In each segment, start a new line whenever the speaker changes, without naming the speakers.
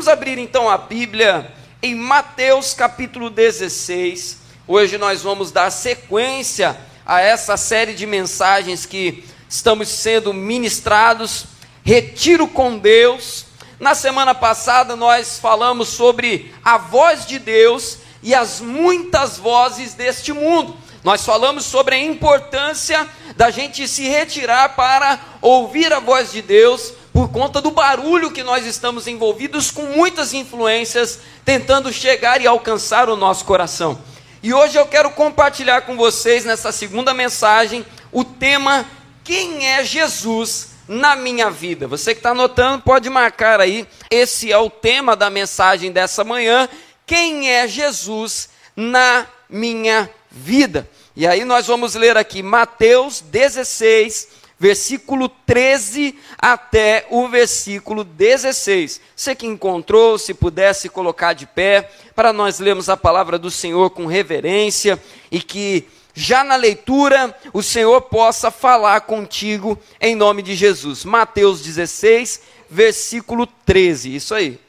Vamos abrir então a Bíblia em Mateus capítulo 16. Hoje nós vamos dar sequência a essa série de mensagens que estamos sendo ministrados. Retiro com Deus. Na semana passada nós falamos sobre a voz de Deus e as muitas vozes deste mundo. Nós falamos sobre a importância da gente se retirar para ouvir a voz de Deus, por conta do barulho que nós estamos envolvidos com muitas influências tentando chegar e alcançar o nosso coração. E hoje eu quero compartilhar com vocês nessa segunda mensagem o tema Quem é Jesus na minha vida? Você que está anotando pode marcar aí. Esse é o tema da mensagem dessa manhã. Quem é Jesus na minha vida? E aí nós vamos ler aqui Mateus 16, versículo 13 até o versículo 16. Você que encontrou, se pudesse colocar de pé, para nós lermos a palavra do Senhor com reverência e que já na leitura o Senhor possa falar contigo em nome de Jesus. Mateus 16, versículo 13. Isso aí.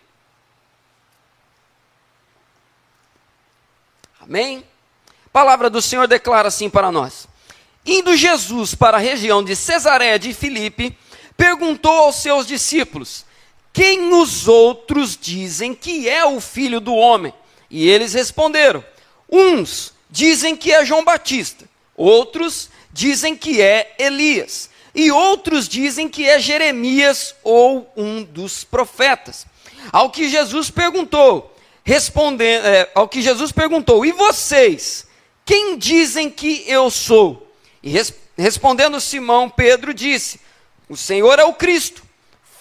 Amém? A palavra do Senhor declara assim para nós. Indo Jesus para a região de Cesareia de Filipe, perguntou aos seus discípulos: Quem os outros dizem que é o filho do homem? E eles responderam: Uns dizem que é João Batista, outros dizem que é Elias, e outros dizem que é Jeremias ou um dos profetas. Ao que Jesus perguntou, respondendo, é, ao que Jesus perguntou: E vocês, quem dizem que eu sou? E res, respondendo Simão, Pedro disse: O Senhor é o Cristo,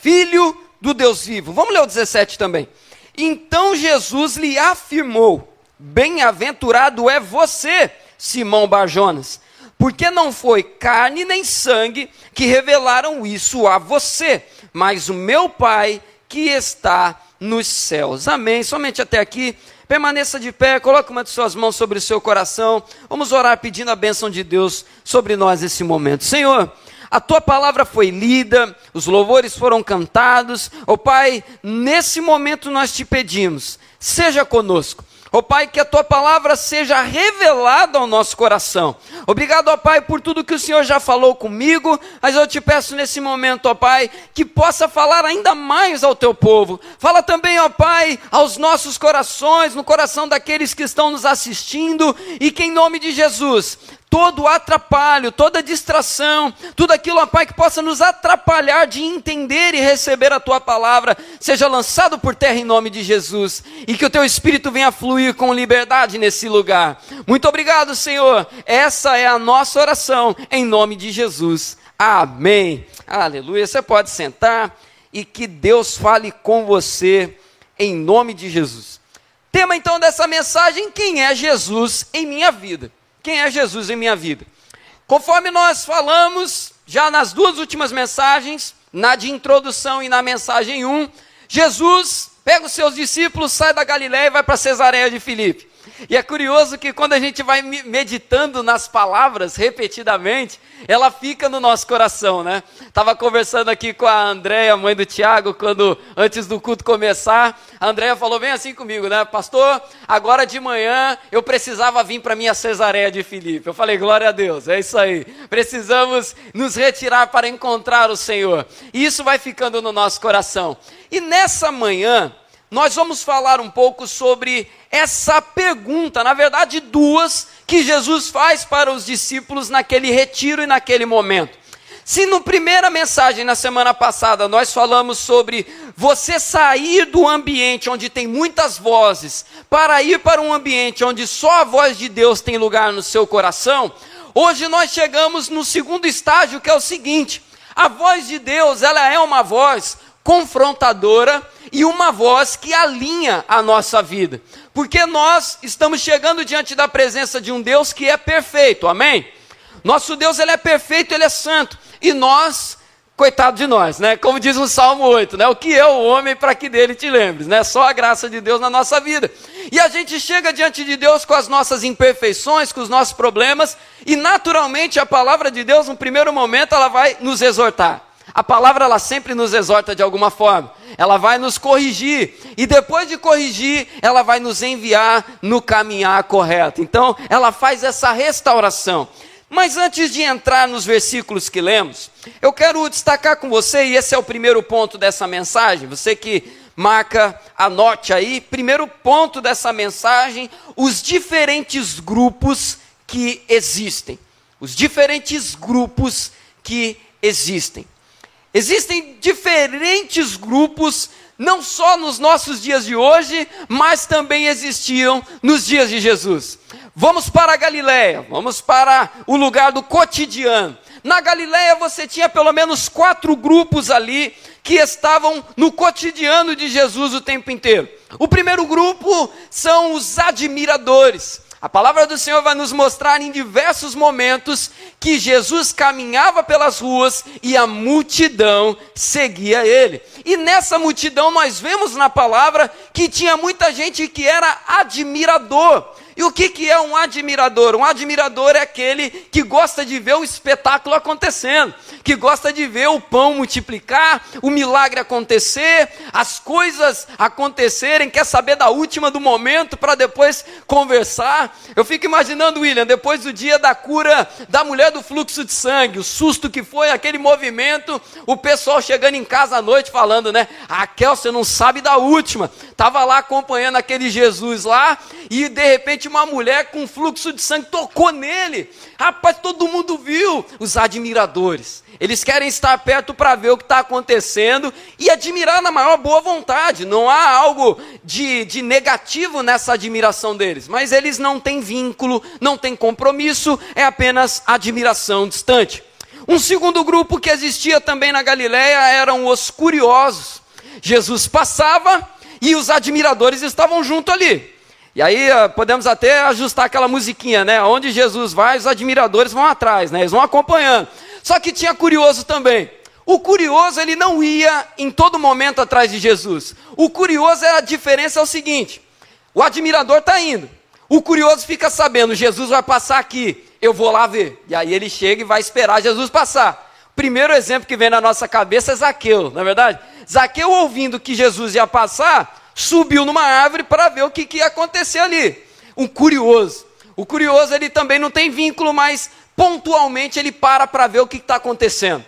filho do Deus vivo. Vamos ler o 17 também. Então Jesus lhe afirmou: Bem-aventurado é você, Simão Barjonas, porque não foi carne nem sangue que revelaram isso a você, mas o meu Pai que está nos céus. Amém. Somente até aqui. Permaneça de pé, coloque uma de suas mãos sobre o seu coração. Vamos orar pedindo a bênção de Deus sobre nós nesse momento. Senhor, a tua palavra foi lida, os louvores foram cantados. Ó oh, Pai, nesse momento nós te pedimos, seja conosco. Ó oh, Pai, que a tua palavra seja revelada ao nosso coração. Obrigado, ó oh, Pai, por tudo que o Senhor já falou comigo, mas eu te peço nesse momento, ó Pai, que possa falar ainda mais ao teu povo. Fala também, ó Pai, aos nossos corações, no coração daqueles que estão nos assistindo, e que em nome de Jesus todo atrapalho, toda distração, tudo aquilo, ó Pai, que possa nos atrapalhar de entender e receber a Tua palavra, seja lançado por terra em nome de Jesus, e que o Teu Espírito venha fluir com liberdade nesse lugar. Muito obrigado, Senhor. Essa é a nossa oração, em nome de Jesus. Amém. Aleluia. Você pode sentar e que Deus fale com você, em nome de Jesus. Tema então dessa mensagem: quem é Jesus em minha vida? Quem é Jesus em minha vida? Conforme nós falamos já nas duas últimas mensagens, na de introdução e na mensagem 1, Jesus pega os seus discípulos, sai da Galiléia e vai para Cesareia de Filipe. E é curioso que quando a gente vai meditando nas palavras repetidamente, ela fica no nosso coração, né? Tava conversando aqui com a Andréia, mãe do Tiago, quando antes do culto começar, a Andréia falou bem assim comigo, né? Pastor, agora de manhã eu precisava vir para minha Cesareia de Filipe. Eu falei, glória a Deus, é isso aí. Precisamos nos retirar para encontrar o Senhor. E isso vai ficando no nosso coração. E nessa manhã, nós vamos falar um pouco sobre essa pergunta, na verdade, duas, que Jesus faz para os discípulos naquele retiro e naquele momento. Se no primeira mensagem na semana passada nós falamos sobre você sair do ambiente onde tem muitas vozes para ir para um ambiente onde só a voz de Deus tem lugar no seu coração, hoje nós chegamos no segundo estágio que é o seguinte: a voz de Deus, ela é uma voz confrontadora e uma voz que alinha a nossa vida. Porque nós estamos chegando diante da presença de um Deus que é perfeito, amém? Nosso Deus ele é perfeito, ele é santo, e nós, coitado de nós, né? Como diz o Salmo 8, né? O que é o homem para que dele te lembres, né? Só a graça de Deus na nossa vida. E a gente chega diante de Deus com as nossas imperfeições, com os nossos problemas, e naturalmente a palavra de Deus, no primeiro momento, ela vai nos exortar. A palavra ela sempre nos exorta de alguma forma. Ela vai nos corrigir e depois de corrigir, ela vai nos enviar no caminhar correto. Então, ela faz essa restauração. Mas antes de entrar nos versículos que lemos, eu quero destacar com você, e esse é o primeiro ponto dessa mensagem, você que marca, anote aí, primeiro ponto dessa mensagem, os diferentes grupos que existem. Os diferentes grupos que existem. Existem diferentes grupos, não só nos nossos dias de hoje, mas também existiam nos dias de Jesus. Vamos para a Galiléia, vamos para o lugar do cotidiano. Na Galiléia você tinha pelo menos quatro grupos ali que estavam no cotidiano de Jesus o tempo inteiro. O primeiro grupo são os admiradores. A palavra do Senhor vai nos mostrar em diversos momentos que Jesus caminhava pelas ruas e a multidão seguia ele. E nessa multidão nós vemos na palavra que tinha muita gente que era admirador. E o que, que é um admirador? Um admirador é aquele que gosta de ver o espetáculo acontecendo, que gosta de ver o pão multiplicar, o milagre acontecer, as coisas acontecerem, quer saber da última do momento para depois conversar. Eu fico imaginando, William, depois do dia da cura da mulher do fluxo de sangue, o susto que foi aquele movimento, o pessoal chegando em casa à noite falando, né? Raquel, você não sabe da última. Estava lá acompanhando aquele Jesus lá e de repente uma mulher com fluxo de sangue tocou nele. Rapaz, todo mundo viu. Os admiradores. Eles querem estar perto para ver o que está acontecendo e admirar na maior boa vontade. Não há algo de, de negativo nessa admiração deles. Mas eles não têm vínculo, não têm compromisso, é apenas admiração distante. Um segundo grupo que existia também na Galiléia eram os curiosos. Jesus passava e os admiradores estavam junto ali. E aí podemos até ajustar aquela musiquinha, né? Onde Jesus vai, os admiradores vão atrás, né? Eles vão acompanhando. Só que tinha curioso também. O curioso, ele não ia em todo momento atrás de Jesus. O curioso era a diferença é o seguinte: o admirador está indo. O curioso fica sabendo, Jesus vai passar aqui, eu vou lá ver. E aí ele chega e vai esperar Jesus passar. Primeiro exemplo que vem na nossa cabeça é Zaqueu, não é verdade? Zaqueu ouvindo que Jesus ia passar, subiu numa árvore para ver o que, que ia acontecer ali. Um curioso. O curioso ele também não tem vínculo, mas pontualmente ele para para ver o que está acontecendo.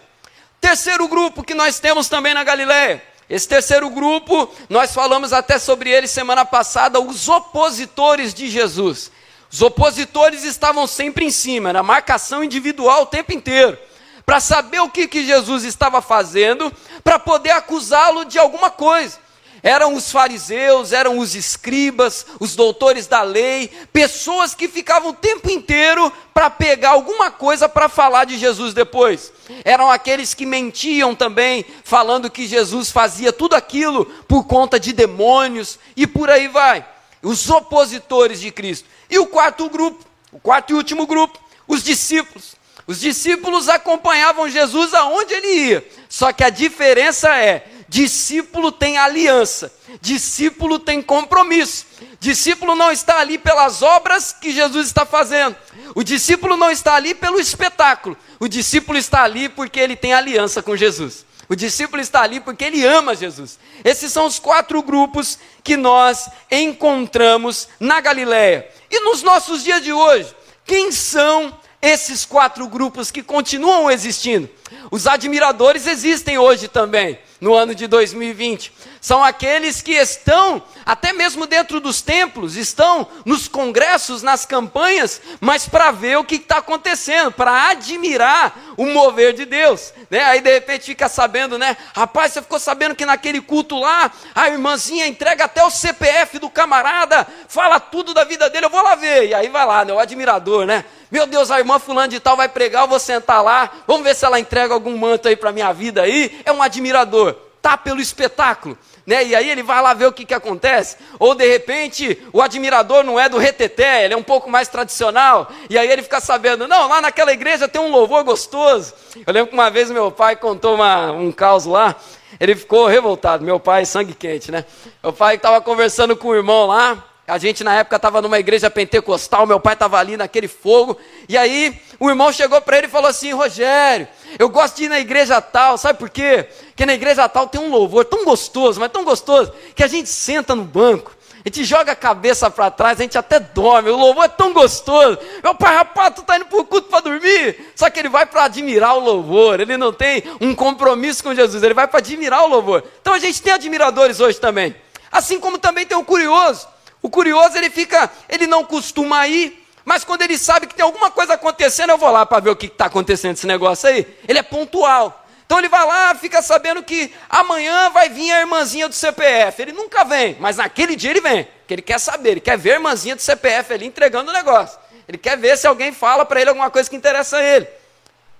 Terceiro grupo que nós temos também na Galiléia. Esse terceiro grupo, nós falamos até sobre ele semana passada, os opositores de Jesus. Os opositores estavam sempre em cima, era marcação individual o tempo inteiro, para saber o que, que Jesus estava fazendo, para poder acusá-lo de alguma coisa. Eram os fariseus, eram os escribas, os doutores da lei, pessoas que ficavam o tempo inteiro para pegar alguma coisa para falar de Jesus depois. Eram aqueles que mentiam também, falando que Jesus fazia tudo aquilo por conta de demônios e por aí vai. Os opositores de Cristo. E o quarto grupo, o quarto e último grupo, os discípulos. Os discípulos acompanhavam Jesus aonde ele ia. Só que a diferença é Discípulo tem aliança, discípulo tem compromisso. Discípulo não está ali pelas obras que Jesus está fazendo. O discípulo não está ali pelo espetáculo. O discípulo está ali porque ele tem aliança com Jesus. O discípulo está ali porque ele ama Jesus. Esses são os quatro grupos que nós encontramos na Galiléia. E nos nossos dias de hoje, quem são esses quatro grupos que continuam existindo? Os admiradores existem hoje também no ano de 2020. São aqueles que estão, até mesmo dentro dos templos, estão nos congressos, nas campanhas, mas para ver o que está acontecendo, para admirar o mover de Deus. Né? Aí de repente fica sabendo, né? Rapaz, você ficou sabendo que naquele culto lá, a irmãzinha entrega até o CPF do camarada, fala tudo da vida dele, eu vou lá ver. E aí vai lá, né? O admirador, né? Meu Deus, a irmã fulano de tal vai pregar, eu vou sentar lá, vamos ver se ela entrega algum manto aí para minha vida aí. É um admirador, tá pelo espetáculo. Né? E aí ele vai lá ver o que, que acontece. Ou de repente o admirador não é do reteté, ele é um pouco mais tradicional. E aí ele fica sabendo, não, lá naquela igreja tem um louvor gostoso. Eu lembro que uma vez meu pai contou uma, um caos lá. Ele ficou revoltado, meu pai, sangue quente, né? Meu pai estava conversando com o irmão lá, A gente na época estava numa igreja pentecostal, meu pai estava ali naquele fogo, e aí o irmão chegou para ele e falou assim: Rogério, eu gosto de ir na igreja tal, sabe por quê? Porque na igreja tal tem um louvor tão gostoso, mas tão gostoso, que a gente senta no banco, a gente joga a cabeça para trás, a gente até dorme, o louvor é tão gostoso. Meu pai, rapaz, tu tá indo pro culto para dormir. Só que ele vai para admirar o louvor, ele não tem um compromisso com Jesus, ele vai para admirar o louvor. Então a gente tem admiradores hoje também. Assim como também tem o curioso. O curioso, ele fica, ele não costuma ir, mas quando ele sabe que tem alguma coisa acontecendo, eu vou lá para ver o que está acontecendo esse negócio aí. Ele é pontual. Então ele vai lá, fica sabendo que amanhã vai vir a irmãzinha do CPF. Ele nunca vem, mas naquele dia ele vem, porque ele quer saber, ele quer ver a irmãzinha do CPF ali entregando o negócio. Ele quer ver se alguém fala para ele alguma coisa que interessa a ele.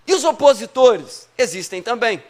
E os opositores? Existem também.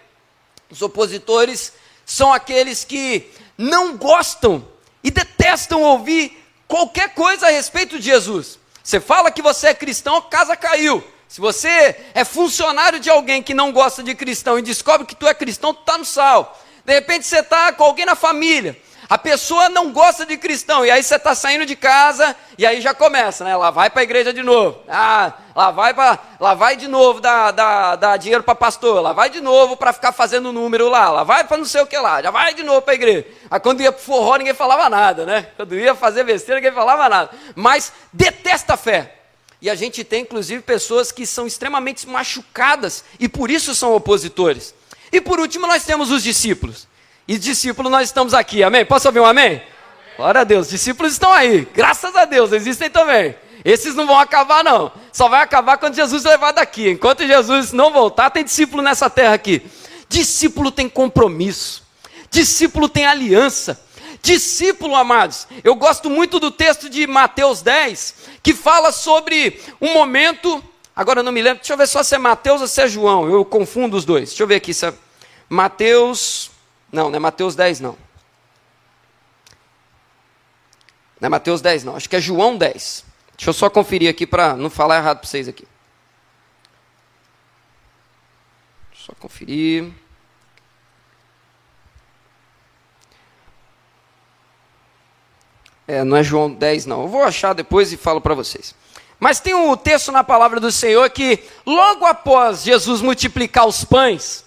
Os opositores são aqueles que não gostam e detestam ouvir qualquer coisa a respeito de Jesus. Você fala que você é cristão, a casa caiu. Se você é funcionário de alguém que não gosta de cristão e descobre que tu é cristão, tu está no sal. De repente você está com alguém na família a pessoa não gosta de cristão, e aí você está saindo de casa, e aí já começa, né? Lá vai para a igreja de novo. Ah, lá vai, pra, lá vai de novo dar, dar, dar dinheiro para pastor, lá vai de novo para ficar fazendo número lá, lá vai para não sei o que lá, já vai de novo para a igreja. Aí quando ia para forró, ninguém falava nada, né? Quando ia fazer besteira, ninguém falava nada. Mas detesta a fé. E a gente tem, inclusive, pessoas que são extremamente machucadas e por isso são opositores. E por último, nós temos os discípulos. E discípulos nós estamos aqui, amém? Posso ouvir um amém? amém? Glória a Deus, discípulos estão aí, graças a Deus, existem também. Esses não vão acabar, não. Só vai acabar quando Jesus levar daqui. Enquanto Jesus não voltar, tem discípulo nessa terra aqui. Discípulo tem compromisso, discípulo tem aliança. Discípulo, amados, eu gosto muito do texto de Mateus 10, que fala sobre um momento. Agora eu não me lembro, deixa eu ver só se é Mateus ou se é João, eu confundo os dois. Deixa eu ver aqui se é Mateus não, não é Mateus 10, não. Não é Mateus 10, não. Acho que é João 10. Deixa eu só conferir aqui para não falar errado para vocês aqui. Só conferir. É, não é João 10, não. Eu vou achar depois e falo para vocês. Mas tem um texto na palavra do Senhor que, logo após Jesus multiplicar os pães,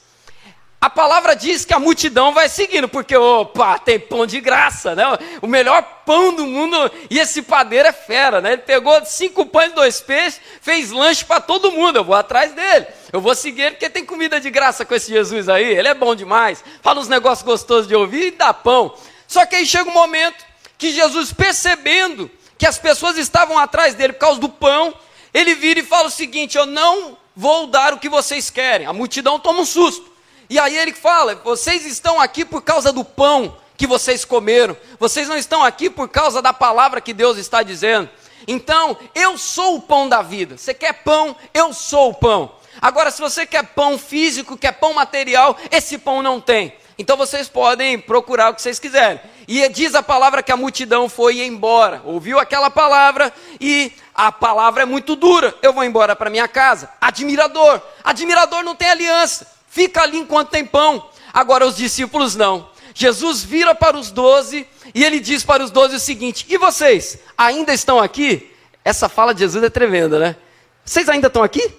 a palavra diz que a multidão vai seguindo, porque, opa, tem pão de graça, né? O melhor pão do mundo, e esse padeiro é fera, né? Ele pegou cinco pães e dois peixes, fez lanche para todo mundo, eu vou atrás dele. Eu vou seguir ele, porque tem comida de graça com esse Jesus aí, ele é bom demais. Fala uns negócios gostosos de ouvir e dá pão. Só que aí chega um momento que Jesus, percebendo que as pessoas estavam atrás dele por causa do pão, ele vira e fala o seguinte: Eu não vou dar o que vocês querem. A multidão toma um susto. E aí ele fala: vocês estão aqui por causa do pão que vocês comeram, vocês não estão aqui por causa da palavra que Deus está dizendo. Então, eu sou o pão da vida. Você quer pão? Eu sou o pão. Agora, se você quer pão físico, quer pão material, esse pão não tem. Então vocês podem procurar o que vocês quiserem. E diz a palavra que a multidão foi embora. Ouviu aquela palavra e a palavra é muito dura. Eu vou embora para minha casa. Admirador. Admirador não tem aliança fica ali enquanto tem pão. Agora os discípulos não. Jesus vira para os doze e ele diz para os doze o seguinte: E vocês, ainda estão aqui? Essa fala de Jesus é tremenda, né? Vocês ainda estão aqui?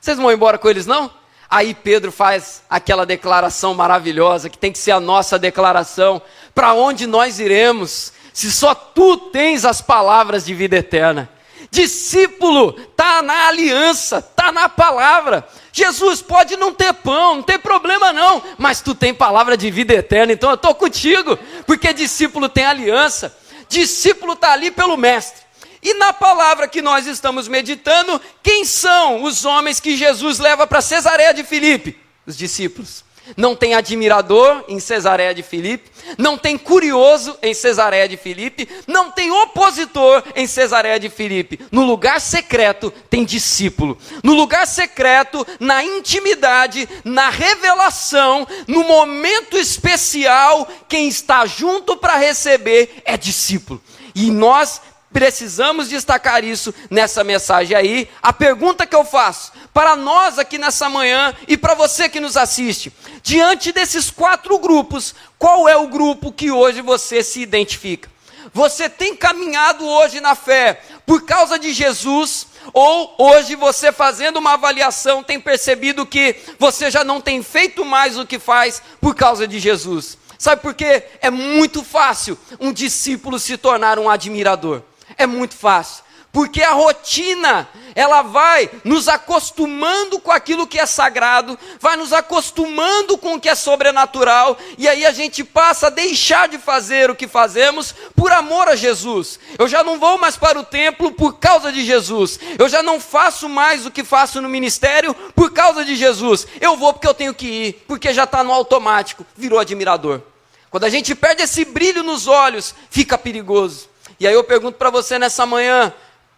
Vocês vão embora com eles não? Aí Pedro faz aquela declaração maravilhosa, que tem que ser a nossa declaração: para onde nós iremos, se só tu tens as palavras de vida eterna? Discípulo está na aliança, está na palavra. Jesus pode não ter pão, não tem problema não, mas tu tem palavra de vida eterna, então eu estou contigo, porque discípulo tem aliança, discípulo está ali pelo Mestre. E na palavra que nós estamos meditando, quem são os homens que Jesus leva para Cesareia de Filipe? Os discípulos. Não tem admirador em Cesareia de Filipe, não tem curioso em Cesareia de Filipe, não tem opositor em Cesareia de Filipe. No lugar secreto tem discípulo. No lugar secreto, na intimidade, na revelação, no momento especial, quem está junto para receber é discípulo. E nós precisamos destacar isso nessa mensagem aí. A pergunta que eu faço para nós aqui nessa manhã e para você que nos assiste, diante desses quatro grupos, qual é o grupo que hoje você se identifica? Você tem caminhado hoje na fé por causa de Jesus? Ou hoje você fazendo uma avaliação tem percebido que você já não tem feito mais o que faz por causa de Jesus? Sabe por quê? É muito fácil um discípulo se tornar um admirador. É muito fácil porque a rotina, ela vai nos acostumando com aquilo que é sagrado, vai nos acostumando com o que é sobrenatural, e aí a gente passa a deixar de fazer o que fazemos por amor a Jesus. Eu já não vou mais para o templo por causa de Jesus, eu já não faço mais o que faço no ministério por causa de Jesus. Eu vou porque eu tenho que ir, porque já está no automático, virou admirador. Quando a gente perde esse brilho nos olhos, fica perigoso. E aí eu pergunto para você nessa manhã: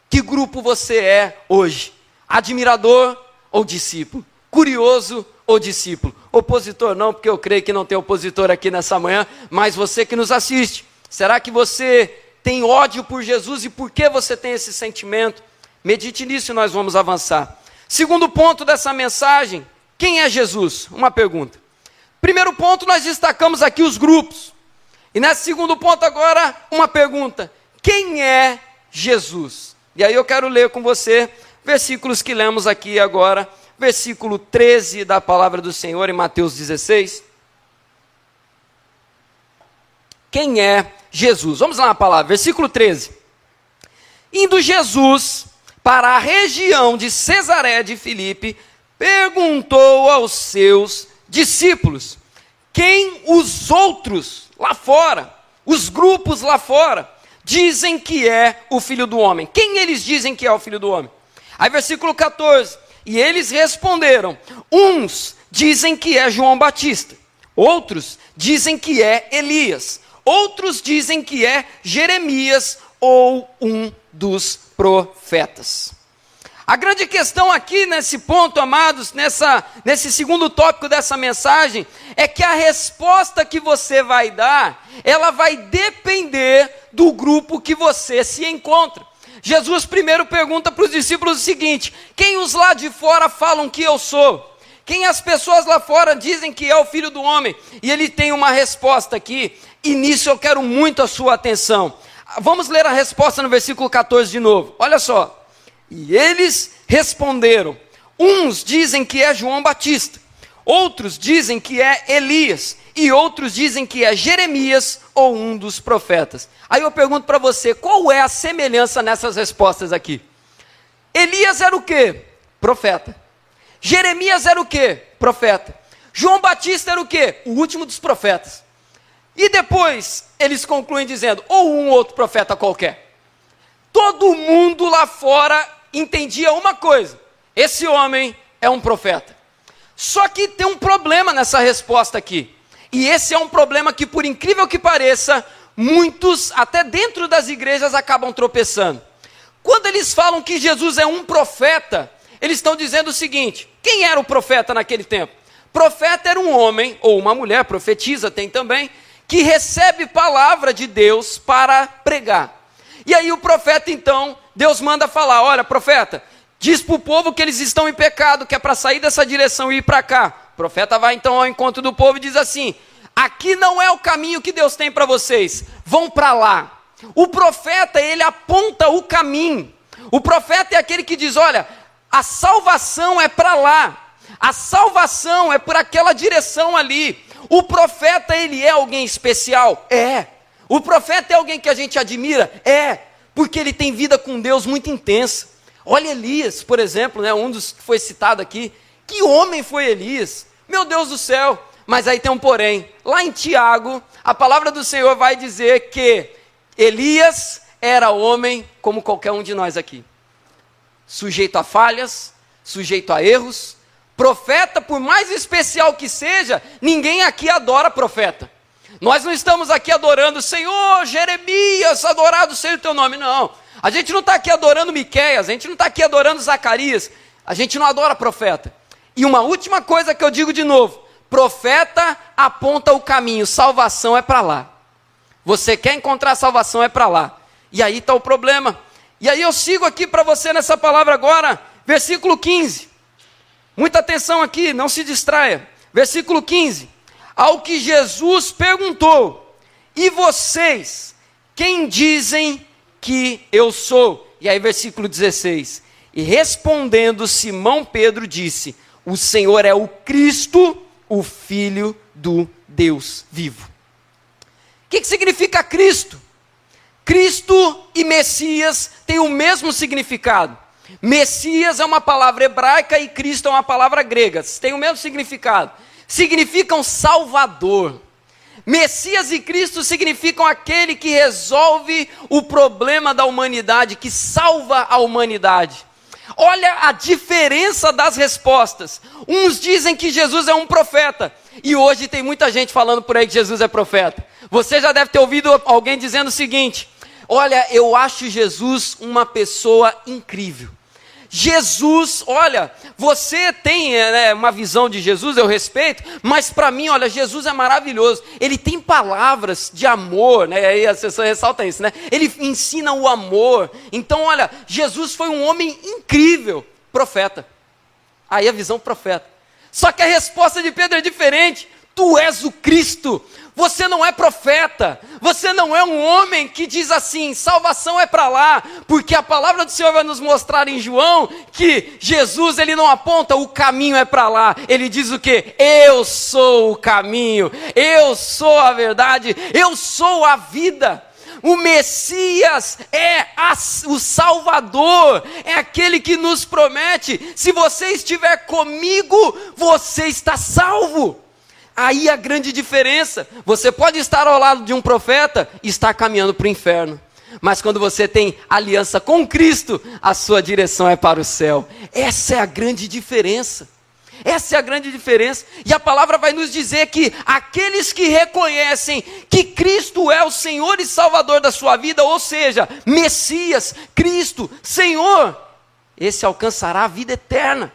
que grupo você é hoje? Admirador ou discípulo? Curioso ou discípulo? Opositor não, porque eu creio que não tem opositor aqui nessa manhã, mas você que nos assiste, será que você tem ódio por Jesus e por que você tem esse sentimento? Medite nisso e nós vamos avançar. Segundo ponto dessa mensagem, quem é Jesus? Uma pergunta. Primeiro ponto, nós destacamos aqui os grupos. E nesse segundo ponto, agora, uma pergunta: quem é Jesus? E aí eu quero ler com você versículos que lemos aqui agora, versículo 13 da palavra do Senhor em Mateus 16. Quem é Jesus? Vamos lá na palavra, versículo 13. Indo Jesus para a região de Cesaré de Filipe, perguntou aos seus discípulos: quem os outros lá fora, os grupos lá fora, dizem que é o filho do homem? Quem eles dizem que é o filho do homem? Aí, versículo 14: E eles responderam: Uns dizem que é João Batista, outros dizem que é Elias, outros dizem que é Jeremias ou um dos profetas. A grande questão aqui nesse ponto, amados, nessa, nesse segundo tópico dessa mensagem, é que a resposta que você vai dar, ela vai depender do grupo que você se encontra. Jesus primeiro pergunta para os discípulos o seguinte: quem os lá de fora falam que eu sou? Quem as pessoas lá fora dizem que é o filho do homem? E ele tem uma resposta aqui, e nisso eu quero muito a sua atenção. Vamos ler a resposta no versículo 14 de novo. Olha só. E eles responderam: uns dizem que é João Batista, outros dizem que é Elias, e outros dizem que é Jeremias ou um dos profetas. Aí eu pergunto para você, qual é a semelhança nessas respostas aqui? Elias era o quê? Profeta. Jeremias era o quê? Profeta. João Batista era o quê? O último dos profetas. E depois eles concluem dizendo, ou um outro profeta qualquer. Todo mundo lá fora entendia uma coisa: esse homem é um profeta. Só que tem um problema nessa resposta aqui. E esse é um problema que, por incrível que pareça, muitos, até dentro das igrejas, acabam tropeçando. Quando eles falam que Jesus é um profeta, eles estão dizendo o seguinte: quem era o profeta naquele tempo? Profeta era um homem, ou uma mulher, profetiza tem também, que recebe palavra de Deus para pregar. E aí o profeta então Deus manda falar: olha, profeta, diz para o povo que eles estão em pecado, que é para sair dessa direção e ir para cá. O profeta vai então ao encontro do povo e diz assim: aqui não é o caminho que Deus tem para vocês, vão para lá. O profeta, ele aponta o caminho. O profeta é aquele que diz: olha, a salvação é para lá, a salvação é por aquela direção ali. O profeta, ele é alguém especial? É. O profeta é alguém que a gente admira? É porque ele tem vida com Deus muito intensa. Olha Elias, por exemplo, né, um dos que foi citado aqui. Que homem foi Elias? Meu Deus do céu! Mas aí tem um porém. Lá em Tiago, a palavra do Senhor vai dizer que Elias era homem como qualquer um de nós aqui. Sujeito a falhas, sujeito a erros. Profeta, por mais especial que seja, ninguém aqui adora profeta. Nós não estamos aqui adorando, Senhor, Jeremias, adorado seja o teu nome. Não. A gente não está aqui adorando Miquéias, a gente não está aqui adorando Zacarias, a gente não adora profeta. E uma última coisa que eu digo de novo: profeta aponta o caminho, salvação é para lá. Você quer encontrar salvação, é para lá. E aí está o problema. E aí eu sigo aqui para você nessa palavra agora, versículo 15. Muita atenção aqui, não se distraia. Versículo 15. Ao que Jesus perguntou: E vocês, quem dizem que eu sou? E aí, versículo 16: E respondendo Simão Pedro disse: O Senhor é o Cristo, o Filho do Deus vivo. O que, que significa Cristo? Cristo e Messias têm o mesmo significado. Messias é uma palavra hebraica e Cristo é uma palavra grega. Tem o mesmo significado. Significam Salvador. Messias e Cristo significam aquele que resolve o problema da humanidade, que salva a humanidade. Olha a diferença das respostas. Uns dizem que Jesus é um profeta, e hoje tem muita gente falando por aí que Jesus é profeta. Você já deve ter ouvido alguém dizendo o seguinte: Olha, eu acho Jesus uma pessoa incrível. Jesus, olha, você tem né, uma visão de Jesus, eu respeito, mas para mim, olha, Jesus é maravilhoso. Ele tem palavras de amor, né? Aí a pessoa ressalta isso, né? Ele ensina o amor. Então, olha, Jesus foi um homem incrível, profeta. Aí a visão profeta. Só que a resposta de Pedro é diferente. Tu és o Cristo, você não é profeta, você não é um homem que diz assim: salvação é para lá, porque a palavra do Senhor vai nos mostrar em João que Jesus ele não aponta o caminho é para lá, ele diz o que? Eu sou o caminho, eu sou a verdade, eu sou a vida. O Messias é a, o Salvador, é aquele que nos promete: se você estiver comigo, você está salvo. Aí a grande diferença. Você pode estar ao lado de um profeta e estar caminhando para o inferno. Mas quando você tem aliança com Cristo, a sua direção é para o céu. Essa é a grande diferença. Essa é a grande diferença. E a palavra vai nos dizer que aqueles que reconhecem que Cristo é o Senhor e Salvador da sua vida, ou seja, Messias, Cristo, Senhor, esse alcançará a vida eterna.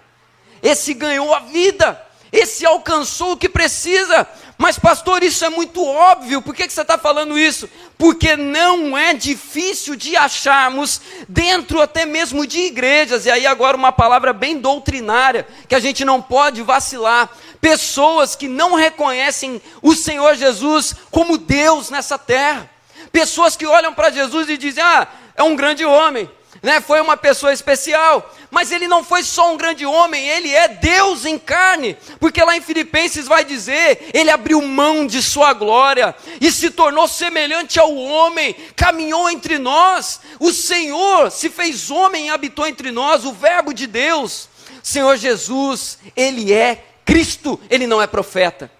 Esse ganhou a vida. Esse alcançou o que precisa. Mas, pastor, isso é muito óbvio. Por que, que você está falando isso? Porque não é difícil de acharmos dentro até mesmo de igrejas. E aí, agora, uma palavra bem doutrinária, que a gente não pode vacilar. Pessoas que não reconhecem o Senhor Jesus como Deus nessa terra. Pessoas que olham para Jesus e dizem: Ah, é um grande homem né? Foi uma pessoa especial, mas ele não foi só um grande homem, ele é Deus em carne, porque lá em Filipenses vai dizer, ele abriu mão de sua glória e se tornou semelhante ao homem, caminhou entre nós. O Senhor se fez homem e habitou entre nós, o verbo de Deus. Senhor Jesus, ele é Cristo, ele não é profeta.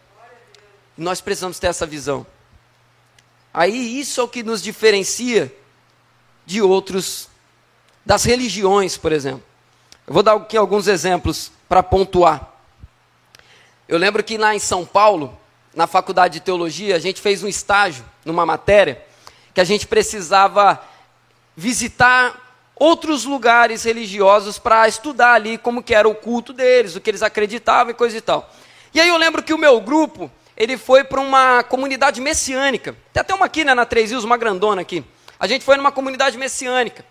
Nós precisamos ter essa visão. Aí isso é o que nos diferencia de outros das religiões, por exemplo. Eu vou dar aqui alguns exemplos para pontuar. Eu lembro que lá em São Paulo, na faculdade de teologia, a gente fez um estágio numa matéria que a gente precisava visitar outros lugares religiosos para estudar ali como que era o culto deles, o que eles acreditavam e coisa e tal. E aí eu lembro que o meu grupo, ele foi para uma comunidade messiânica. Tem até uma aqui né, na Três Rios, uma grandona aqui. A gente foi numa comunidade messiânica.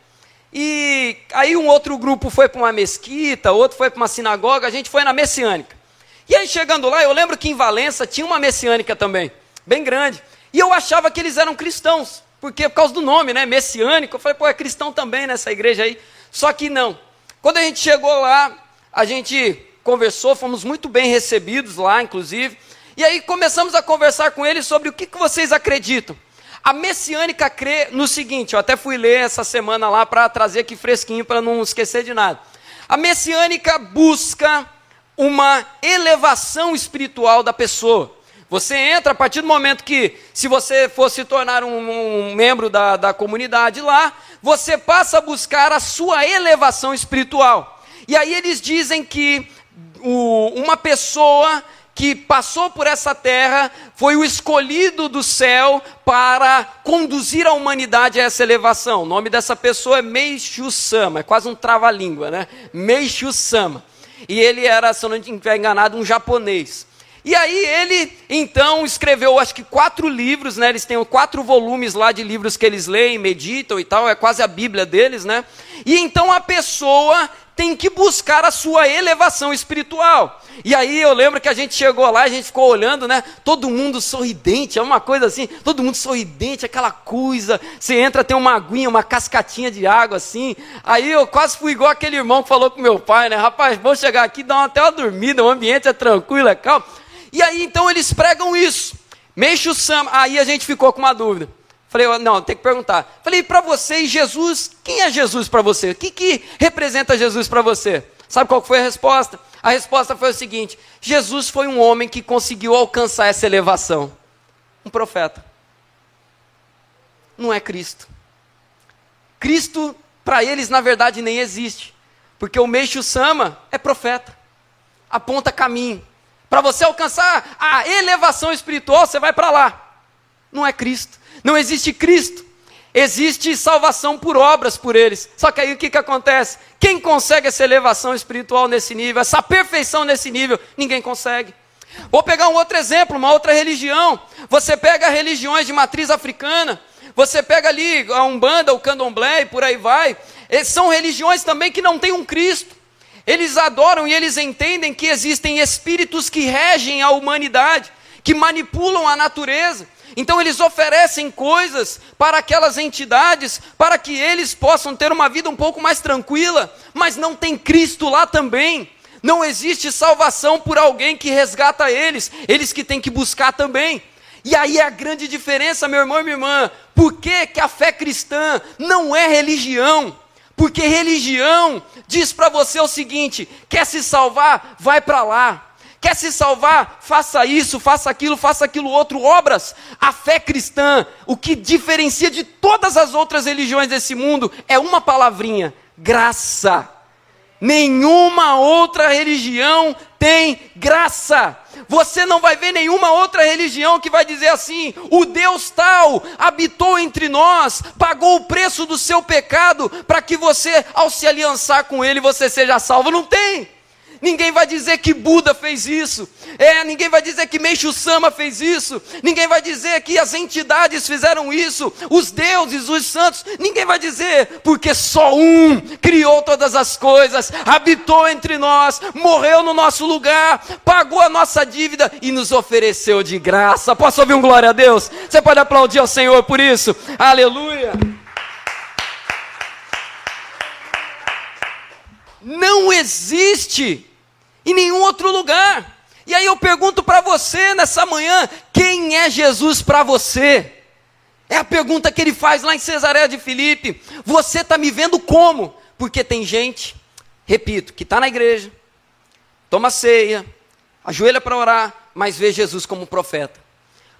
E aí um outro grupo foi para uma mesquita, outro foi para uma sinagoga, a gente foi na messiânica. E aí chegando lá, eu lembro que em Valença tinha uma messiânica também, bem grande. E eu achava que eles eram cristãos, porque por causa do nome, né, messiânico, eu falei, pô, é cristão também nessa igreja aí. Só que não. Quando a gente chegou lá, a gente conversou, fomos muito bem recebidos lá, inclusive. E aí começamos a conversar com eles sobre o que, que vocês acreditam. A messiânica crê no seguinte, eu até fui ler essa semana lá para trazer aqui fresquinho para não esquecer de nada. A messiânica busca uma elevação espiritual da pessoa. Você entra a partir do momento que, se você for se tornar um, um membro da, da comunidade lá, você passa a buscar a sua elevação espiritual. E aí eles dizem que o, uma pessoa que passou por essa terra, foi o escolhido do céu para conduzir a humanidade a essa elevação. O nome dessa pessoa é Meishu Sama, é quase um trava-língua, né? Meishu Sama. E ele era, se eu não estiver enganado, um japonês. E aí ele, então, escreveu, acho que quatro livros, né? Eles têm quatro volumes lá de livros que eles leem, meditam e tal, é quase a Bíblia deles, né? E então a pessoa tem que buscar a sua elevação espiritual. E aí eu lembro que a gente chegou lá, a gente ficou olhando, né? Todo mundo sorridente, é uma coisa assim, todo mundo sorridente, aquela coisa. Você entra, tem uma aguinha, uma cascatinha de água assim. Aí eu quase fui igual aquele irmão que falou com meu pai, né? Rapaz, vou chegar aqui, dar até uma dormida, o ambiente é tranquilo, é calmo. E aí então eles pregam isso. Mexe o samba. Aí a gente ficou com uma dúvida. Falei, não, tem que perguntar. Falei, para vocês, Jesus, quem é Jesus para você? O que, que representa Jesus para você? Sabe qual foi a resposta? A resposta foi o seguinte: Jesus foi um homem que conseguiu alcançar essa elevação. Um profeta. Não é Cristo. Cristo, para eles, na verdade, nem existe. Porque o Meixo Sama é profeta. Aponta caminho. Para você alcançar a elevação espiritual, você vai para lá. Não é Cristo. Não existe Cristo. Existe salvação por obras por eles. Só que aí o que, que acontece? Quem consegue essa elevação espiritual nesse nível, essa perfeição nesse nível? Ninguém consegue. Vou pegar um outro exemplo, uma outra religião. Você pega religiões de matriz africana, você pega ali a Umbanda, o Candomblé e por aí vai. São religiões também que não têm um Cristo. Eles adoram e eles entendem que existem espíritos que regem a humanidade, que manipulam a natureza. Então eles oferecem coisas para aquelas entidades para que eles possam ter uma vida um pouco mais tranquila, mas não tem Cristo lá também. Não existe salvação por alguém que resgata eles, eles que têm que buscar também. E aí é a grande diferença, meu irmão e minha irmã. Por que, que a fé cristã não é religião? Porque religião diz para você o seguinte: quer se salvar? Vai para lá. Quer se salvar? Faça isso, faça aquilo, faça aquilo outro, obras. A fé cristã, o que diferencia de todas as outras religiões desse mundo, é uma palavrinha: graça. Nenhuma outra religião tem graça. Você não vai ver nenhuma outra religião que vai dizer assim: o Deus tal habitou entre nós, pagou o preço do seu pecado para que você, ao se aliançar com Ele, você seja salvo. Não tem. Ninguém vai dizer que Buda fez isso. É, ninguém vai dizer que Meixo Sama fez isso. Ninguém vai dizer que as entidades fizeram isso, os deuses, os santos. Ninguém vai dizer, porque só um criou todas as coisas, habitou entre nós, morreu no nosso lugar, pagou a nossa dívida e nos ofereceu de graça. Posso ouvir um glória a Deus? Você pode aplaudir ao Senhor por isso? Aleluia. Não existe em nenhum outro lugar. E aí eu pergunto para você nessa manhã: quem é Jesus para você? É a pergunta que ele faz lá em Cesareia de Filipe. Você está me vendo como? Porque tem gente, repito, que está na igreja, toma ceia, ajoelha para orar, mas vê Jesus como profeta.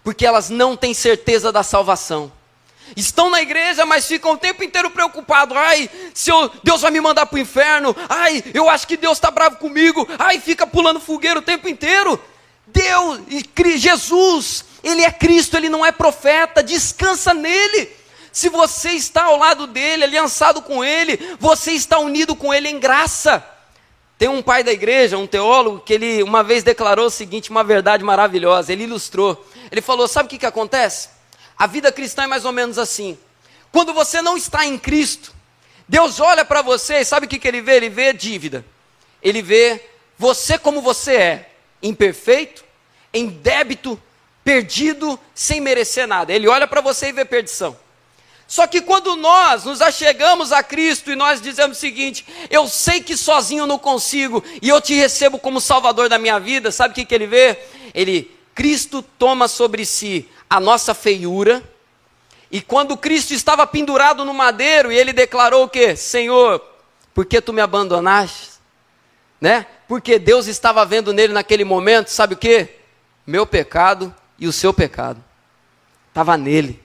Porque elas não têm certeza da salvação. Estão na igreja, mas ficam o tempo inteiro preocupados. Ai, se eu, Deus vai me mandar para o inferno. Ai, eu acho que Deus está bravo comigo. Ai, fica pulando fogueiro o tempo inteiro. Deus, Jesus, Ele é Cristo, Ele não é profeta. Descansa nele. Se você está ao lado dele, aliançado com ele, você está unido com ele em graça. Tem um pai da igreja, um teólogo, que ele uma vez declarou o seguinte, uma verdade maravilhosa. Ele ilustrou. Ele falou: Sabe o que, que acontece? A vida cristã é mais ou menos assim. Quando você não está em Cristo, Deus olha para você e sabe o que, que ele vê? Ele vê dívida. Ele vê você como você é, imperfeito, em débito, perdido, sem merecer nada. Ele olha para você e vê perdição. Só que quando nós nos achegamos a Cristo e nós dizemos o seguinte: eu sei que sozinho não consigo e eu te recebo como Salvador da minha vida, sabe o que, que ele vê? Ele, Cristo toma sobre si a nossa feiura. E quando Cristo estava pendurado no madeiro e ele declarou o quê? Senhor, por que tu me abandonaste? Né? Porque Deus estava vendo nele naquele momento, sabe o quê? Meu pecado e o seu pecado. Estava nele.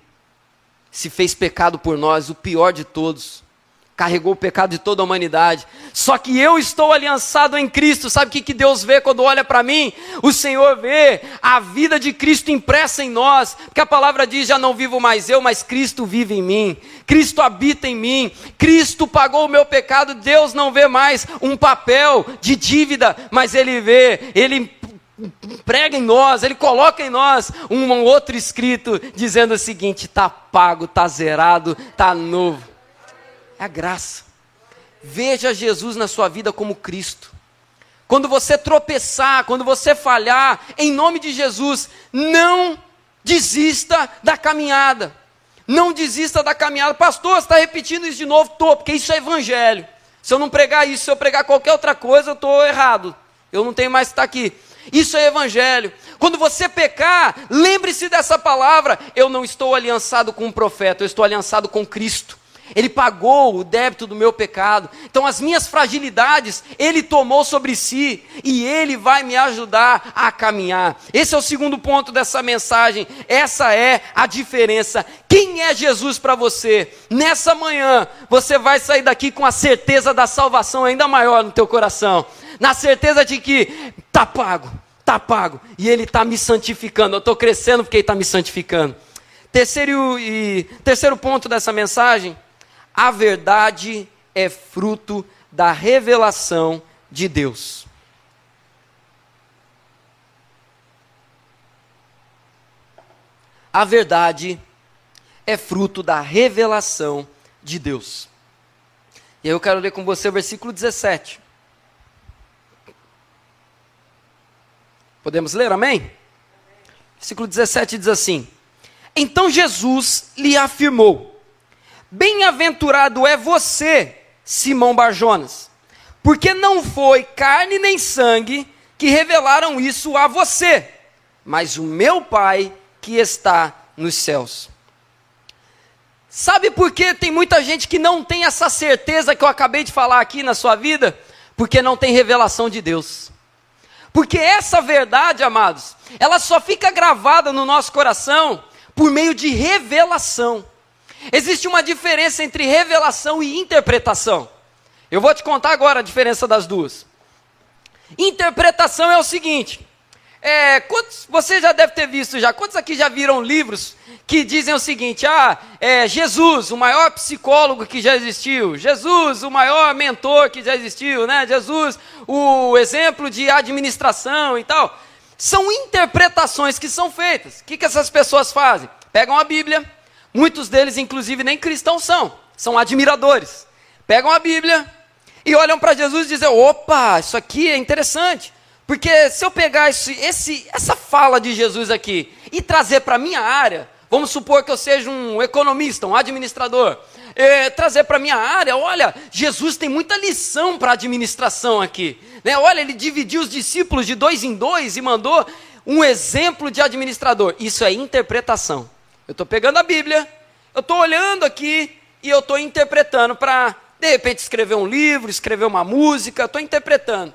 Se fez pecado por nós, o pior de todos carregou o pecado de toda a humanidade. Só que eu estou aliançado em Cristo. Sabe o que, Deus vê quando olha para mim? O Senhor vê a vida de Cristo impressa em nós. Porque a palavra diz: já não vivo mais eu, mas Cristo vive em mim. Cristo habita em mim. Cristo pagou o meu pecado. Deus não vê mais um papel de dívida, mas Ele vê, Ele prega em nós, Ele coloca em nós um outro escrito dizendo o seguinte: está pago, está zerado, está novo. É a graça. veja Jesus na sua vida como Cristo. Quando você tropeçar, quando você falhar, em nome de Jesus, não desista da caminhada. Não desista da caminhada. Pastor, você está repetindo isso de novo? Estou, porque isso é evangelho. Se eu não pregar isso, se eu pregar qualquer outra coisa, eu estou errado. Eu não tenho mais que estar aqui. Isso é evangelho. Quando você pecar, lembre-se dessa palavra. Eu não estou aliançado com um profeta, eu estou aliançado com Cristo. Ele pagou o débito do meu pecado. Então, as minhas fragilidades, Ele tomou sobre si e Ele vai me ajudar a caminhar. Esse é o segundo ponto dessa mensagem. Essa é a diferença. Quem é Jesus para você? Nessa manhã, você vai sair daqui com a certeza da salvação ainda maior no teu coração. Na certeza de que está pago, está pago. E Ele está me santificando. Eu estou crescendo porque Ele está me santificando. Terceiro, e, terceiro ponto dessa mensagem a verdade é fruto da revelação de Deus. A verdade é fruto da revelação de Deus. E aí eu quero ler com você o versículo 17. Podemos ler, amém? Versículo 17 diz assim: Então Jesus lhe afirmou: Bem-aventurado é você, Simão Barjonas, porque não foi carne nem sangue que revelaram isso a você, mas o meu Pai que está nos céus. Sabe por que tem muita gente que não tem essa certeza que eu acabei de falar aqui na sua vida? Porque não tem revelação de Deus. Porque essa verdade, amados, ela só fica gravada no nosso coração por meio de revelação. Existe uma diferença entre revelação e interpretação. Eu vou te contar agora a diferença das duas. Interpretação é o seguinte: é, quantos, você já deve ter visto já, quantos aqui já viram livros que dizem o seguinte: ah, é, Jesus, o maior psicólogo que já existiu, Jesus, o maior mentor que já existiu, né? Jesus, o exemplo de administração e tal. São interpretações que são feitas. O que, que essas pessoas fazem? Pegam a Bíblia, Muitos deles, inclusive, nem cristãos são, são admiradores. Pegam a Bíblia e olham para Jesus e dizem: opa, isso aqui é interessante. Porque se eu pegar esse, esse, essa fala de Jesus aqui e trazer para a minha área, vamos supor que eu seja um economista, um administrador, é, trazer para a minha área, olha, Jesus tem muita lição para administração aqui. Né? Olha, ele dividiu os discípulos de dois em dois e mandou um exemplo de administrador. Isso é interpretação. Eu estou pegando a Bíblia, eu estou olhando aqui e eu estou interpretando para, de repente, escrever um livro, escrever uma música, estou interpretando.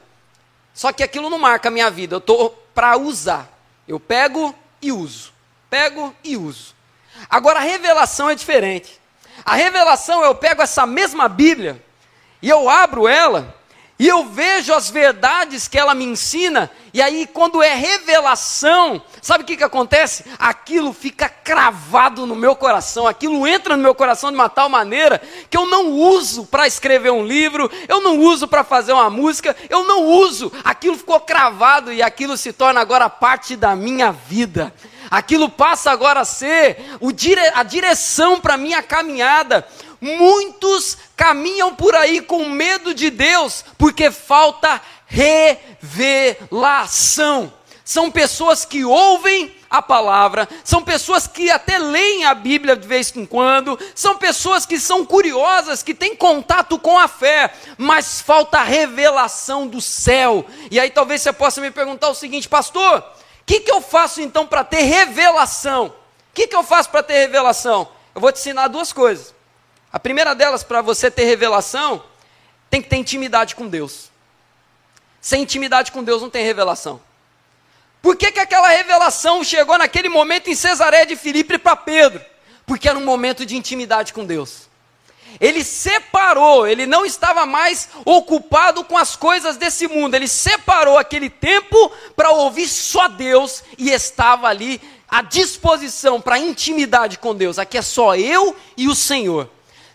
Só que aquilo não marca a minha vida, eu estou para usar. Eu pego e uso. Pego e uso. Agora a revelação é diferente. A revelação eu pego essa mesma Bíblia e eu abro ela e eu vejo as verdades que ela me ensina, e aí, quando é revelação, sabe o que, que acontece? Aquilo fica cravado no meu coração, aquilo entra no meu coração de uma tal maneira que eu não uso para escrever um livro, eu não uso para fazer uma música, eu não uso, aquilo ficou cravado e aquilo se torna agora parte da minha vida. Aquilo passa agora a ser a direção para minha caminhada. Muitos caminham por aí com medo de Deus, porque falta revelação. São pessoas que ouvem a palavra, são pessoas que até leem a Bíblia de vez em quando, são pessoas que são curiosas, que têm contato com a fé, mas falta revelação do céu. E aí talvez você possa me perguntar o seguinte, pastor, o que, que eu faço então para ter revelação? O que, que eu faço para ter revelação? Eu vou te ensinar duas coisas. A primeira delas, para você ter revelação, tem que ter intimidade com Deus. Sem intimidade com Deus não tem revelação. Por que, que aquela revelação chegou naquele momento em Cesareia de Filipe para Pedro? Porque era um momento de intimidade com Deus. Ele separou, ele não estava mais ocupado com as coisas desse mundo, ele separou aquele tempo para ouvir só Deus e estava ali à disposição para intimidade com Deus. Aqui é só eu e o Senhor.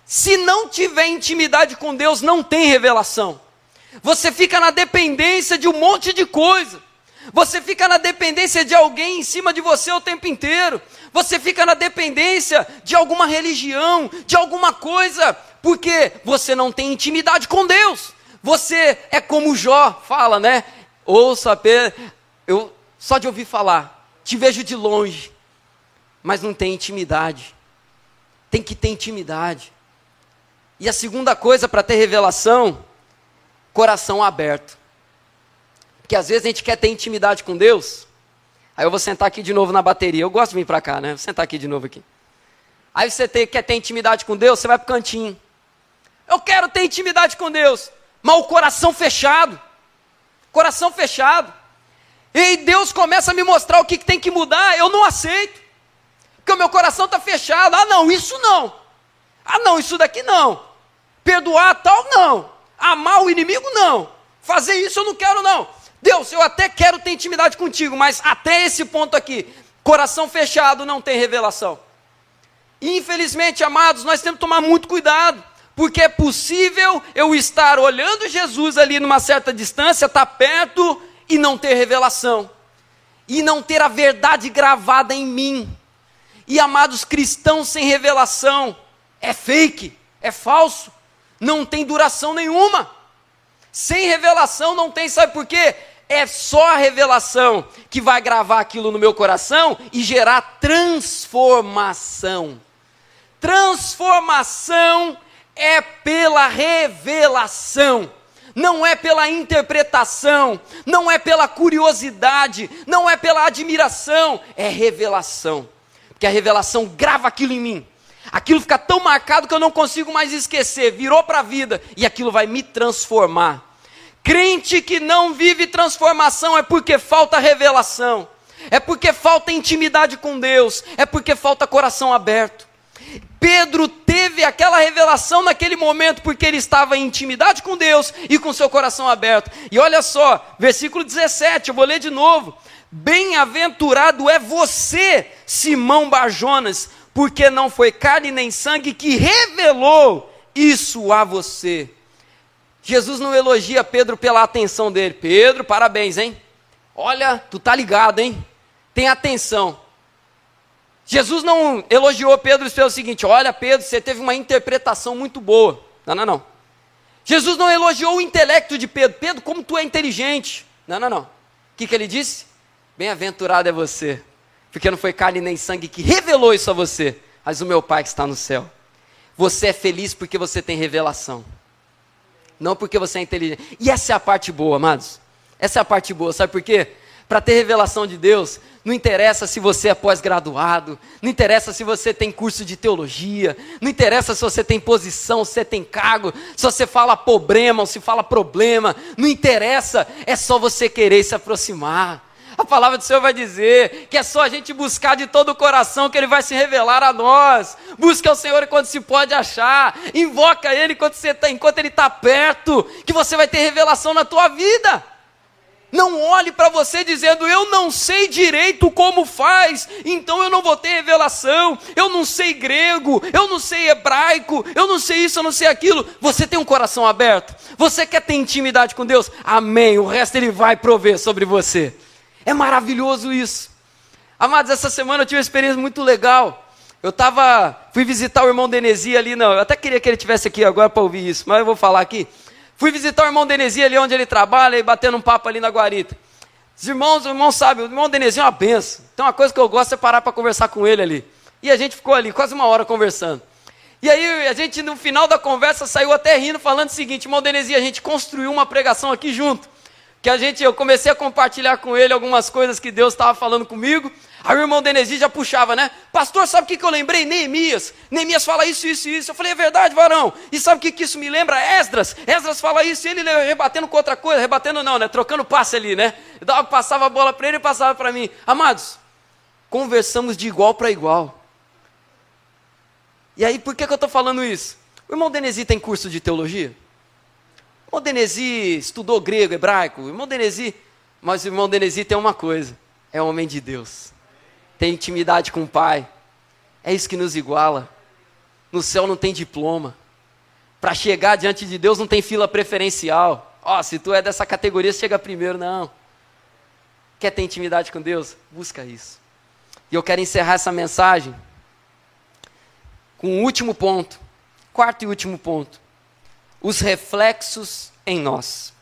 Se não tiver intimidade com Deus, não tem revelação. Você fica na dependência de um monte de coisa. Você fica na dependência de alguém em cima de você o tempo inteiro. Você fica na dependência de alguma religião, de alguma coisa Porque você não tem intimidade com Deus. Você é como Jó fala, né? Ouça eu só de ouvir falar, te vejo de longe, mas não tem intimidade. Tem que ter intimidade. E a segunda coisa para ter revelação, coração aberto. Porque às vezes a gente quer ter intimidade com Deus. Aí eu vou sentar aqui de novo na bateria. Eu gosto de vir para cá, né? Vou sentar aqui de novo aqui. Aí você tem, quer ter intimidade com Deus, você vai para o cantinho. Eu quero ter intimidade com Deus, mas o coração fechado. Coração fechado. E Deus começa a me mostrar o que, que tem que mudar, eu não aceito. Porque o meu coração está fechado. Ah, não, isso não. Ah, não, isso daqui não. Perdoar tal, não. Amar o inimigo, não. Fazer isso eu não quero, não. Deus, eu até quero ter intimidade contigo, mas até esse ponto aqui, coração fechado não tem revelação. Infelizmente, amados, nós temos que tomar muito cuidado, porque é possível eu estar olhando Jesus ali numa certa distância, estar tá perto e não ter revelação, e não ter a verdade gravada em mim. E amados cristãos sem revelação, é fake, é falso, não tem duração nenhuma. Sem revelação não tem, sabe por quê? É só a revelação que vai gravar aquilo no meu coração e gerar transformação. Transformação é pela revelação, não é pela interpretação, não é pela curiosidade, não é pela admiração, é revelação. Porque a revelação grava aquilo em mim. Aquilo fica tão marcado que eu não consigo mais esquecer, virou para a vida e aquilo vai me transformar. Crente que não vive transformação é porque falta revelação, é porque falta intimidade com Deus, é porque falta coração aberto. Pedro teve aquela revelação naquele momento porque ele estava em intimidade com Deus e com seu coração aberto. E olha só, versículo 17, eu vou ler de novo. Bem-aventurado é você, Simão Barjonas, porque não foi carne nem sangue que revelou isso a você. Jesus não elogia Pedro pela atenção dele. Pedro, parabéns, hein? Olha, tu tá ligado, hein? Tem atenção. Jesus não elogiou Pedro pelo seguinte: olha, Pedro, você teve uma interpretação muito boa. Não, não, não. Jesus não elogiou o intelecto de Pedro. Pedro, como tu é inteligente. Não, não, não. O que, que ele disse? Bem-aventurado é você, porque não foi carne nem sangue que revelou isso a você, mas o meu Pai que está no céu. Você é feliz porque você tem revelação, não porque você é inteligente. E essa é a parte boa, amados. Essa é a parte boa, sabe por quê? Para ter revelação de Deus, não interessa se você é pós-graduado, não interessa se você tem curso de teologia, não interessa se você tem posição, se você tem cargo, se você fala problema ou se fala problema, não interessa, é só você querer se aproximar. A palavra do Senhor vai dizer que é só a gente buscar de todo o coração que Ele vai se revelar a nós. Busca o Senhor enquanto se pode achar. Invoca Ele enquanto, você tá, enquanto Ele está perto, que você vai ter revelação na tua vida. Não olhe para você dizendo, eu não sei direito como faz, então eu não vou ter revelação, eu não sei grego, eu não sei hebraico, eu não sei isso, eu não sei aquilo. Você tem um coração aberto? Você quer ter intimidade com Deus? Amém. O resto Ele vai prover sobre você. É maravilhoso isso. Amados, essa semana eu tive uma experiência muito legal. Eu tava, fui visitar o irmão Denesi ali, não, eu até queria que ele tivesse aqui agora para ouvir isso, mas eu vou falar aqui. Fui visitar o irmão Denesi ali onde ele trabalha e batendo um papo ali na guarita. Os irmãos, o irmão sabe, o irmão Denesi é uma benção. Então uma coisa que eu gosto é parar para conversar com ele ali. E a gente ficou ali quase uma hora conversando. E aí a gente no final da conversa saiu até rindo falando o seguinte, irmão Denesi, a gente construiu uma pregação aqui junto. Que a gente, eu comecei a compartilhar com ele algumas coisas que Deus estava falando comigo. Aí o irmão Denesi já puxava, né? Pastor, sabe o que, que eu lembrei? Neemias. Neemias fala isso, isso e isso. Eu falei, é verdade, varão. E sabe o que, que isso me lembra? Esdras. Esdras fala isso e ele rebatendo com outra coisa. Rebatendo não, né? Trocando passe ali, né? Eu passava a bola para ele e passava para mim. Amados, conversamos de igual para igual. E aí, por que, que eu estou falando isso? O irmão Denesi tem curso de teologia? O irmão Denesi estudou grego, hebraico. O irmão Denesi... Mas o irmão Denesi tem uma coisa. É homem de Deus tem intimidade com o Pai. É isso que nos iguala. No céu não tem diploma. Para chegar diante de Deus não tem fila preferencial. Ó, oh, se tu é dessa categoria, chega primeiro. Não. Quer ter intimidade com Deus? Busca isso. E eu quero encerrar essa mensagem com um último ponto. Quarto e último ponto: os reflexos em nós.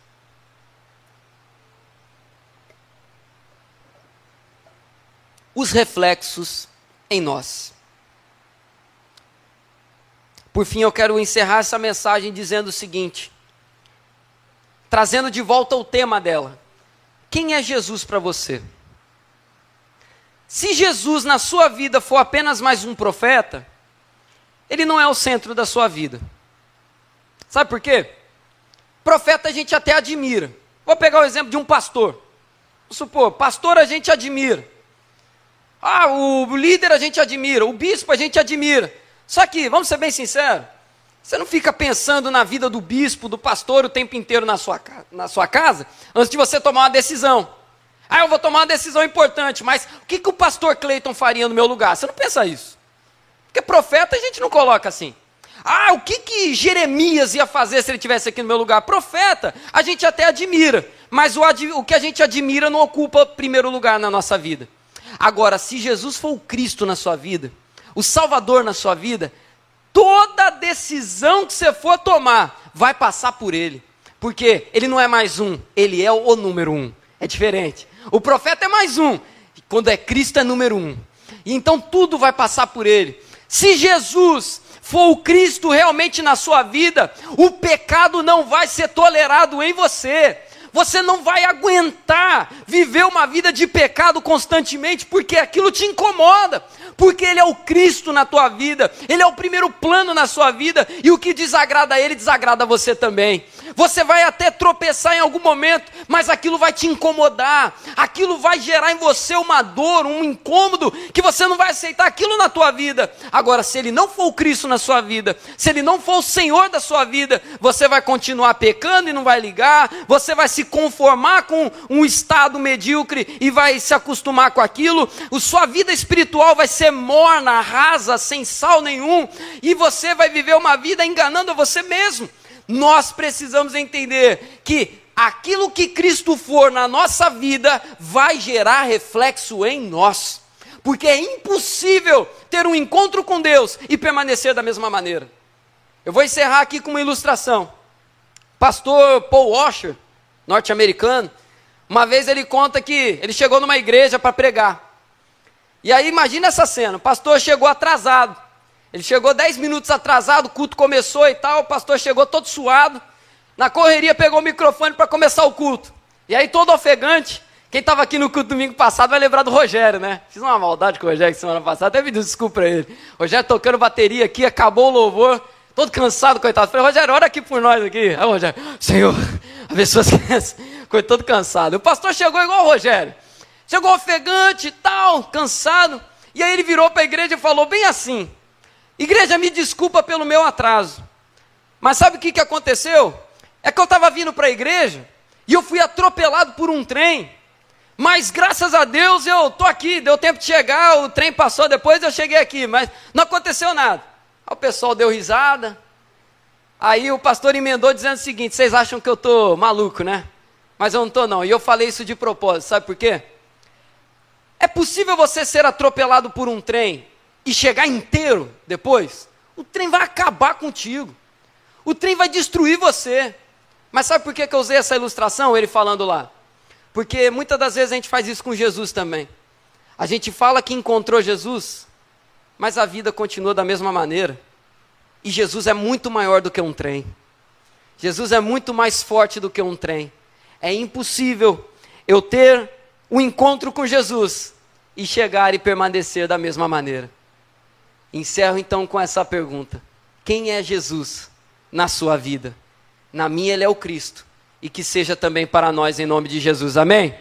Os reflexos em nós. Por fim, eu quero encerrar essa mensagem dizendo o seguinte: trazendo de volta o tema dela. Quem é Jesus para você? Se Jesus na sua vida for apenas mais um profeta, ele não é o centro da sua vida. Sabe por quê? Profeta a gente até admira. Vou pegar o exemplo de um pastor. Vamos supor, pastor a gente admira. Ah, o líder a gente admira, o bispo a gente admira. Só que, vamos ser bem sinceros, você não fica pensando na vida do bispo, do pastor o tempo inteiro na sua, na sua casa, antes de você tomar uma decisão. Ah, eu vou tomar uma decisão importante, mas o que, que o pastor Cleiton faria no meu lugar? Você não pensa isso. Porque profeta a gente não coloca assim. Ah, o que, que Jeremias ia fazer se ele tivesse aqui no meu lugar? Profeta, a gente até admira, mas o, o que a gente admira não ocupa primeiro lugar na nossa vida. Agora, se Jesus for o Cristo na sua vida, o Salvador na sua vida, toda decisão que você for tomar vai passar por ele. Porque ele não é mais um, ele é o número um. É diferente. O profeta é mais um. Quando é Cristo é número um. E então tudo vai passar por ele. Se Jesus for o Cristo realmente na sua vida, o pecado não vai ser tolerado em você. Você não vai aguentar viver uma vida de pecado constantemente, porque aquilo te incomoda porque Ele é o Cristo na tua vida, Ele é o primeiro plano na sua vida, e o que desagrada a Ele, desagrada a você também. Você vai até tropeçar em algum momento, mas aquilo vai te incomodar, aquilo vai gerar em você uma dor, um incômodo, que você não vai aceitar aquilo na tua vida. Agora, se Ele não for o Cristo na sua vida, se Ele não for o Senhor da sua vida, você vai continuar pecando e não vai ligar, você vai se conformar com um estado medíocre e vai se acostumar com aquilo, a sua vida espiritual vai ser morna, rasa, sem sal nenhum, e você vai viver uma vida enganando você mesmo. Nós precisamos entender que aquilo que Cristo for na nossa vida vai gerar reflexo em nós. Porque é impossível ter um encontro com Deus e permanecer da mesma maneira. Eu vou encerrar aqui com uma ilustração. Pastor Paul Washer, norte-americano, uma vez ele conta que ele chegou numa igreja para pregar. E aí imagina essa cena, o pastor chegou atrasado. Ele chegou 10 minutos atrasado, o culto começou e tal, o pastor chegou todo suado. Na correria pegou o microfone para começar o culto. E aí todo ofegante, quem estava aqui no culto domingo passado vai lembrar do Rogério, né? Fiz uma maldade com o Rogério semana passada, até pedi desculpa para ele. Rogério tocando bateria aqui, acabou o louvor, todo cansado, coitado. Falei, Rogério, ora aqui por nós aqui. Aí, Rogério, Senhor, abençoa as crianças. Ficou todo cansado. O pastor chegou igual o Rogério. Chegou ofegante e tal, cansado. E aí ele virou para a igreja e falou bem assim: Igreja, me desculpa pelo meu atraso. Mas sabe o que, que aconteceu? É que eu estava vindo para a igreja e eu fui atropelado por um trem. Mas graças a Deus eu estou aqui, deu tempo de chegar, o trem passou depois, eu cheguei aqui, mas não aconteceu nada. Aí o pessoal deu risada. Aí o pastor emendou dizendo o seguinte: vocês acham que eu estou maluco, né? Mas eu não estou, não. E eu falei isso de propósito, sabe por quê? É possível você ser atropelado por um trem e chegar inteiro depois? O trem vai acabar contigo. O trem vai destruir você. Mas sabe por que, eu usei essa ilustração, ele falando lá? Porque muitas das vezes a gente faz isso com Jesus também. A gente fala que encontrou Jesus, mas a vida continua da mesma maneira. E Jesus é muito maior do que um trem. Jesus é muito mais forte do que um trem. É impossível eu ter o um encontro com Jesus e chegar e permanecer da mesma maneira. Encerro então com essa pergunta: Quem é Jesus na sua vida? Na minha, Ele é o Cristo. E que seja também para nós, em nome de Jesus. Amém?